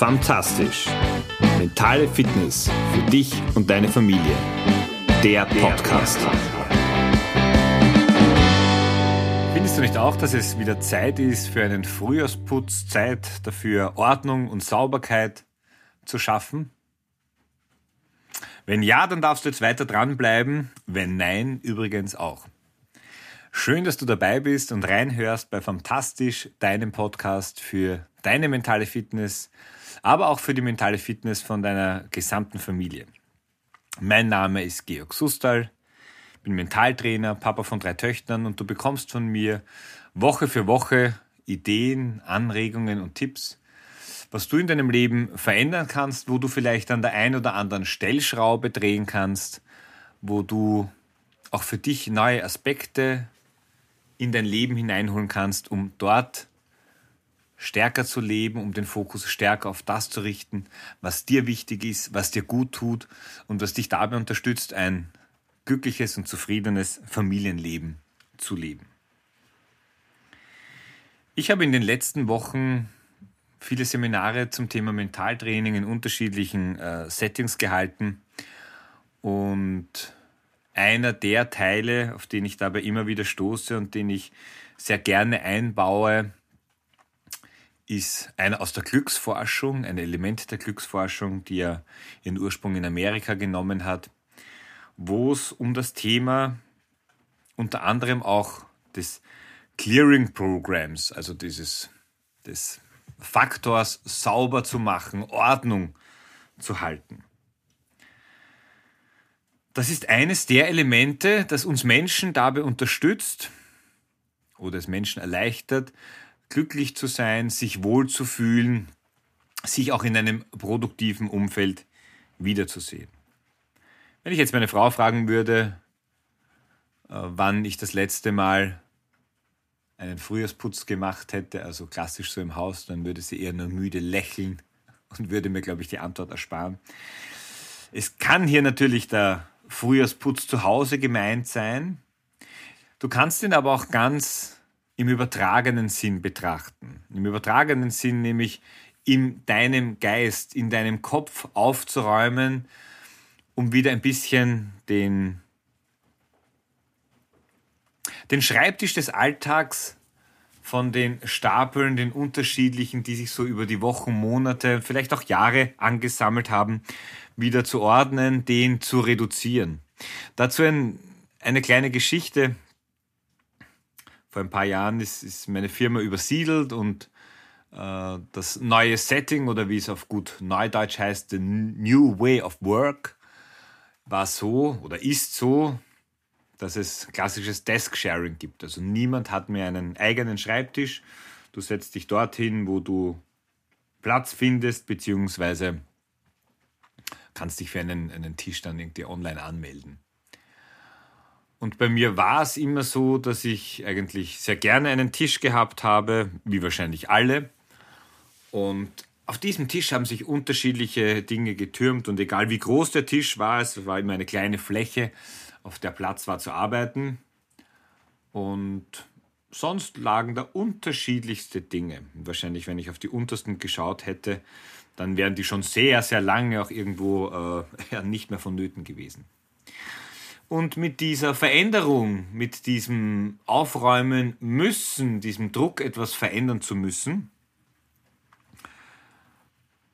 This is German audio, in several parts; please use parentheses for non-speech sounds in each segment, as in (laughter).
Fantastisch. Mentale Fitness für dich und deine Familie. Der Podcast. Findest du nicht auch, dass es wieder Zeit ist für einen Frühjahrsputz, Zeit dafür Ordnung und Sauberkeit zu schaffen? Wenn ja, dann darfst du jetzt weiter dranbleiben. Wenn nein, übrigens auch. Schön, dass du dabei bist und reinhörst bei Fantastisch, deinem Podcast für deine mentale Fitness, aber auch für die mentale Fitness von deiner gesamten Familie. Mein Name ist Georg Sustal, bin Mentaltrainer, Papa von drei Töchtern und du bekommst von mir Woche für Woche Ideen, Anregungen und Tipps, was du in deinem Leben verändern kannst, wo du vielleicht an der einen oder anderen Stellschraube drehen kannst, wo du auch für dich neue Aspekte in dein Leben hineinholen kannst, um dort stärker zu leben, um den Fokus stärker auf das zu richten, was dir wichtig ist, was dir gut tut und was dich dabei unterstützt, ein glückliches und zufriedenes Familienleben zu leben. Ich habe in den letzten Wochen viele Seminare zum Thema Mentaltraining in unterschiedlichen äh, Settings gehalten und einer der Teile, auf den ich dabei immer wieder stoße und den ich sehr gerne einbaue, ist einer aus der Glücksforschung, ein Element der Glücksforschung, die er ihren Ursprung in Amerika genommen hat, wo es um das Thema unter anderem auch des Clearing Programs, also dieses des Faktors sauber zu machen, Ordnung zu halten. Das ist eines der Elemente, das uns Menschen dabei unterstützt oder es Menschen erleichtert, glücklich zu sein, sich wohlzufühlen, sich auch in einem produktiven Umfeld wiederzusehen. Wenn ich jetzt meine Frau fragen würde, äh, wann ich das letzte Mal einen Frühjahrsputz gemacht hätte, also klassisch so im Haus, dann würde sie eher nur müde lächeln und würde mir, glaube ich, die Antwort ersparen. Es kann hier natürlich der Frühjahrsputz zu Hause gemeint sein. Du kannst ihn aber auch ganz im übertragenen Sinn betrachten. Im übertragenen Sinn nämlich in deinem Geist, in deinem Kopf aufzuräumen, um wieder ein bisschen den, den Schreibtisch des Alltags von den Stapeln, den unterschiedlichen, die sich so über die Wochen, Monate, vielleicht auch Jahre angesammelt haben, wieder zu ordnen, den zu reduzieren. Dazu ein, eine kleine Geschichte, vor ein paar Jahren ist, ist meine Firma übersiedelt und äh, das neue Setting oder wie es auf gut Neudeutsch heißt, the New Way of Work, war so oder ist so, dass es klassisches Desk-Sharing gibt. Also niemand hat mehr einen eigenen Schreibtisch. Du setzt dich dorthin, wo du Platz findest, beziehungsweise kannst dich für einen, einen Tisch dann irgendwie online anmelden. Und bei mir war es immer so, dass ich eigentlich sehr gerne einen Tisch gehabt habe, wie wahrscheinlich alle. Und auf diesem Tisch haben sich unterschiedliche Dinge getürmt und egal wie groß der Tisch war, es war immer eine kleine Fläche, auf der Platz war zu arbeiten. Und sonst lagen da unterschiedlichste Dinge. Wahrscheinlich, wenn ich auf die untersten geschaut hätte, dann wären die schon sehr, sehr lange auch irgendwo äh, (laughs) nicht mehr vonnöten gewesen. Und mit dieser Veränderung, mit diesem Aufräumen müssen, diesem Druck, etwas verändern zu müssen,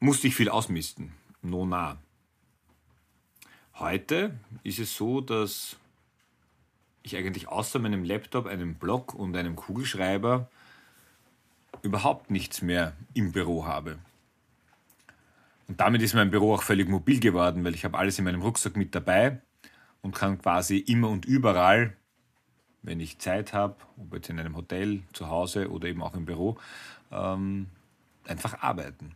musste ich viel ausmisten. No nah. Heute ist es so, dass ich eigentlich außer meinem Laptop, einem Block und einem Kugelschreiber überhaupt nichts mehr im Büro habe. Und damit ist mein Büro auch völlig mobil geworden, weil ich habe alles in meinem Rucksack mit dabei und kann quasi immer und überall, wenn ich Zeit habe, ob jetzt in einem Hotel, zu Hause oder eben auch im Büro, ähm, einfach arbeiten.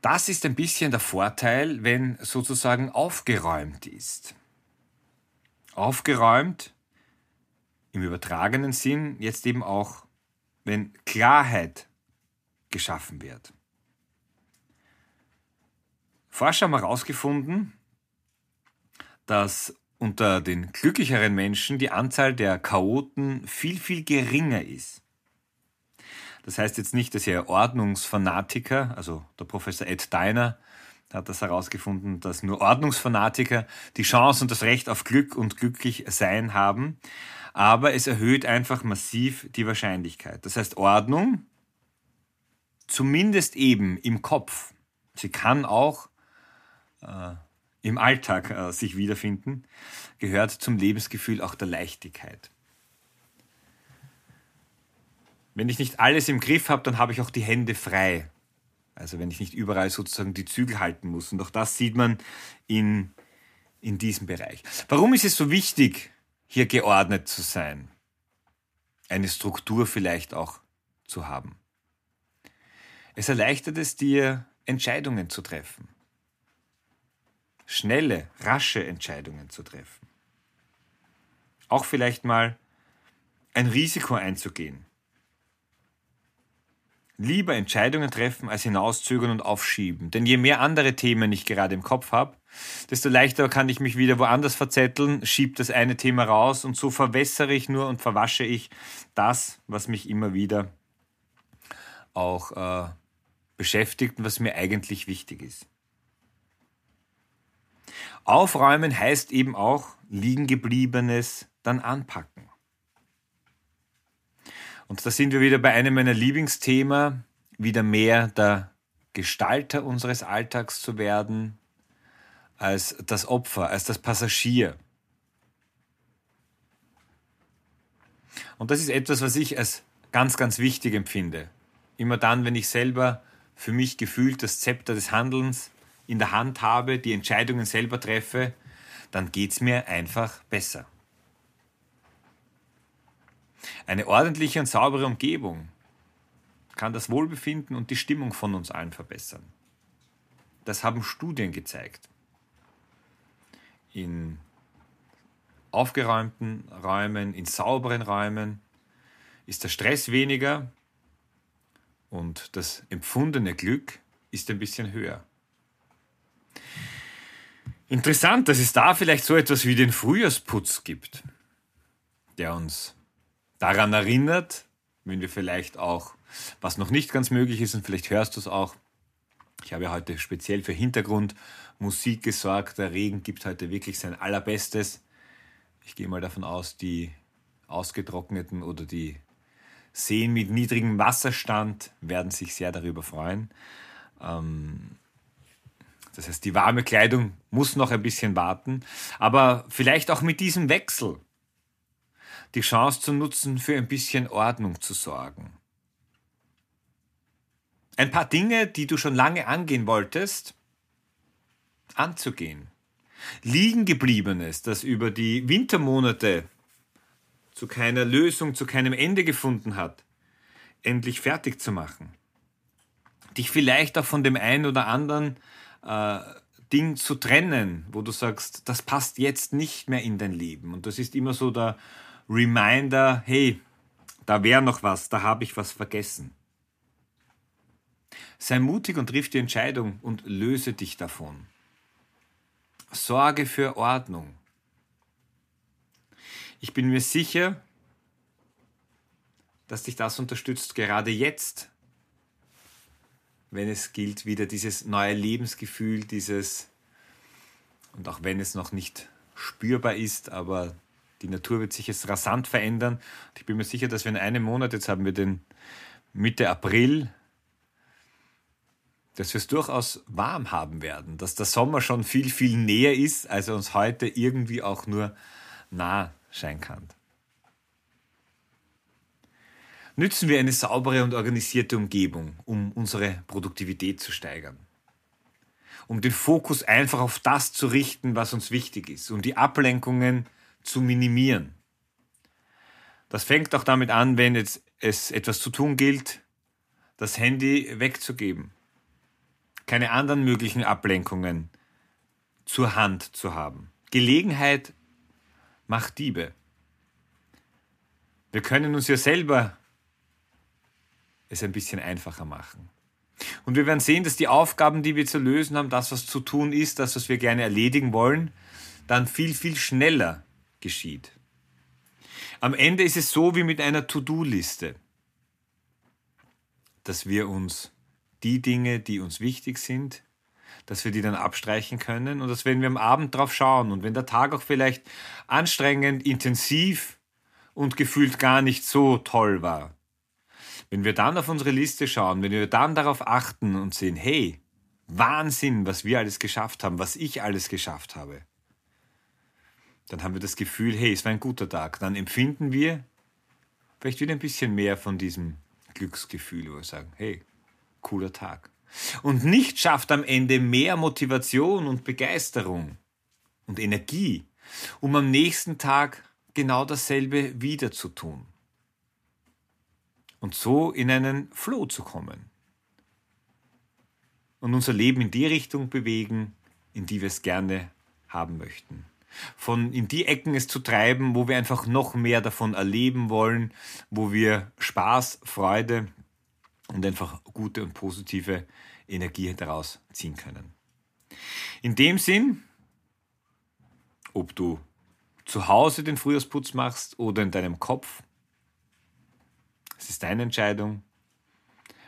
Das ist ein bisschen der Vorteil, wenn sozusagen aufgeräumt ist. Aufgeräumt im übertragenen Sinn, jetzt eben auch, wenn Klarheit geschaffen wird. Forscher haben herausgefunden, dass unter den glücklicheren Menschen die Anzahl der Chaoten viel, viel geringer ist. Das heißt jetzt nicht, dass ihr Ordnungsfanatiker, also der Professor Ed Deiner hat das herausgefunden, dass nur Ordnungsfanatiker die Chance und das Recht auf Glück und glücklich sein haben. Aber es erhöht einfach massiv die Wahrscheinlichkeit. Das heißt, Ordnung, zumindest eben im Kopf, sie kann auch im Alltag äh, sich wiederfinden, gehört zum Lebensgefühl auch der Leichtigkeit. Wenn ich nicht alles im Griff habe, dann habe ich auch die Hände frei. Also wenn ich nicht überall sozusagen die Zügel halten muss. Und auch das sieht man in, in diesem Bereich. Warum ist es so wichtig, hier geordnet zu sein? Eine Struktur vielleicht auch zu haben. Es erleichtert es dir, Entscheidungen zu treffen. Schnelle, rasche Entscheidungen zu treffen. Auch vielleicht mal ein Risiko einzugehen lieber Entscheidungen treffen, als hinauszögern und aufschieben. Denn je mehr andere Themen ich gerade im Kopf habe, desto leichter kann ich mich wieder woanders verzetteln, schiebe das eine Thema raus und so verwässere ich nur und verwasche ich das, was mich immer wieder auch äh, beschäftigt und was mir eigentlich wichtig ist. Aufräumen heißt eben auch liegengebliebenes dann anpacken. Und da sind wir wieder bei einem meiner Lieblingsthemen, wieder mehr der Gestalter unseres Alltags zu werden, als das Opfer, als das Passagier. Und das ist etwas, was ich als ganz, ganz wichtig empfinde. Immer dann, wenn ich selber für mich gefühlt das Zepter des Handelns in der Hand habe, die Entscheidungen selber treffe, dann geht es mir einfach besser. Eine ordentliche und saubere Umgebung kann das Wohlbefinden und die Stimmung von uns allen verbessern. Das haben Studien gezeigt. In aufgeräumten Räumen, in sauberen Räumen ist der Stress weniger und das empfundene Glück ist ein bisschen höher. Interessant, dass es da vielleicht so etwas wie den Frühjahrsputz gibt, der uns daran erinnert, wenn wir vielleicht auch, was noch nicht ganz möglich ist, und vielleicht hörst du es auch, ich habe ja heute speziell für Hintergrundmusik gesorgt. Der Regen gibt heute wirklich sein Allerbestes. Ich gehe mal davon aus, die ausgetrockneten oder die Seen mit niedrigem Wasserstand werden sich sehr darüber freuen. Ähm, das heißt, die warme Kleidung muss noch ein bisschen warten, aber vielleicht auch mit diesem Wechsel die Chance zu nutzen, für ein bisschen Ordnung zu sorgen. Ein paar Dinge, die du schon lange angehen wolltest, anzugehen. Liegen gebliebenes, das über die Wintermonate zu keiner Lösung, zu keinem Ende gefunden hat, endlich fertig zu machen. Dich vielleicht auch von dem einen oder anderen äh, Ding zu trennen, wo du sagst, das passt jetzt nicht mehr in dein Leben. Und das ist immer so der Reminder, hey, da wäre noch was, da habe ich was vergessen. Sei mutig und triff die Entscheidung und löse dich davon. Sorge für Ordnung. Ich bin mir sicher, dass dich das unterstützt, gerade jetzt, wenn es gilt, wieder dieses neue Lebensgefühl, dieses, und auch wenn es noch nicht spürbar ist, aber die Natur wird sich jetzt rasant verändern. Ich bin mir sicher, dass wir in einem Monat, jetzt haben wir den Mitte April, dass wir es durchaus warm haben werden, dass der Sommer schon viel, viel näher ist, als er uns heute irgendwie auch nur nah scheinen kann. Nützen wir eine saubere und organisierte Umgebung, um unsere Produktivität zu steigern. Um den Fokus einfach auf das zu richten, was uns wichtig ist, um die Ablenkungen zu minimieren. Das fängt auch damit an, wenn jetzt es etwas zu tun gilt, das Handy wegzugeben. Keine anderen möglichen Ablenkungen zur Hand zu haben. Gelegenheit macht Diebe. Wir können uns ja selber es ein bisschen einfacher machen. Und wir werden sehen, dass die Aufgaben, die wir zu lösen haben, das, was zu tun ist, das, was wir gerne erledigen wollen, dann viel, viel schneller geschieht. Am Ende ist es so wie mit einer To-Do-Liste. dass wir uns die Dinge, die uns wichtig sind, dass wir die dann abstreichen können und dass wenn wir am Abend drauf schauen und wenn der Tag auch vielleicht anstrengend, intensiv und gefühlt gar nicht so toll war, wenn wir dann auf unsere Liste schauen, wenn wir dann darauf achten und sehen, hey, Wahnsinn, was wir alles geschafft haben, was ich alles geschafft habe, dann haben wir das Gefühl, hey, es war ein guter Tag. Dann empfinden wir vielleicht wieder ein bisschen mehr von diesem Glücksgefühl, wo wir sagen, hey, cooler Tag. Und nicht schafft am Ende mehr Motivation und Begeisterung und Energie, um am nächsten Tag genau dasselbe wieder zu tun. Und so in einen Flow zu kommen. Und unser Leben in die Richtung bewegen, in die wir es gerne haben möchten von in die Ecken es zu treiben, wo wir einfach noch mehr davon erleben wollen, wo wir Spaß, Freude und einfach gute und positive Energie daraus ziehen können. In dem Sinn, ob du zu Hause den Frühjahrsputz machst oder in deinem Kopf, es ist deine Entscheidung.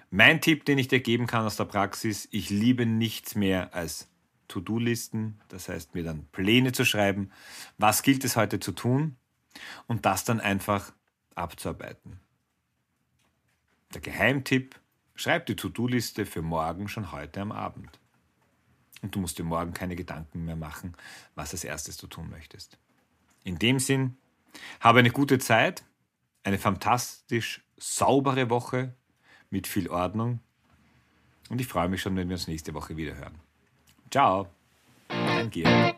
Mein Tipp, den ich dir geben kann aus der Praxis, ich liebe nichts mehr als To-Do-Listen, das heißt mir dann Pläne zu schreiben, was gilt es heute zu tun und das dann einfach abzuarbeiten. Der Geheimtipp, schreib die To-Do-Liste für morgen schon heute am Abend. Und du musst dir morgen keine Gedanken mehr machen, was als erstes du tun möchtest. In dem Sinn, habe eine gute Zeit, eine fantastisch saubere Woche mit viel Ordnung und ich freue mich schon, wenn wir uns nächste Woche wieder hören. Ciao, dein Georg.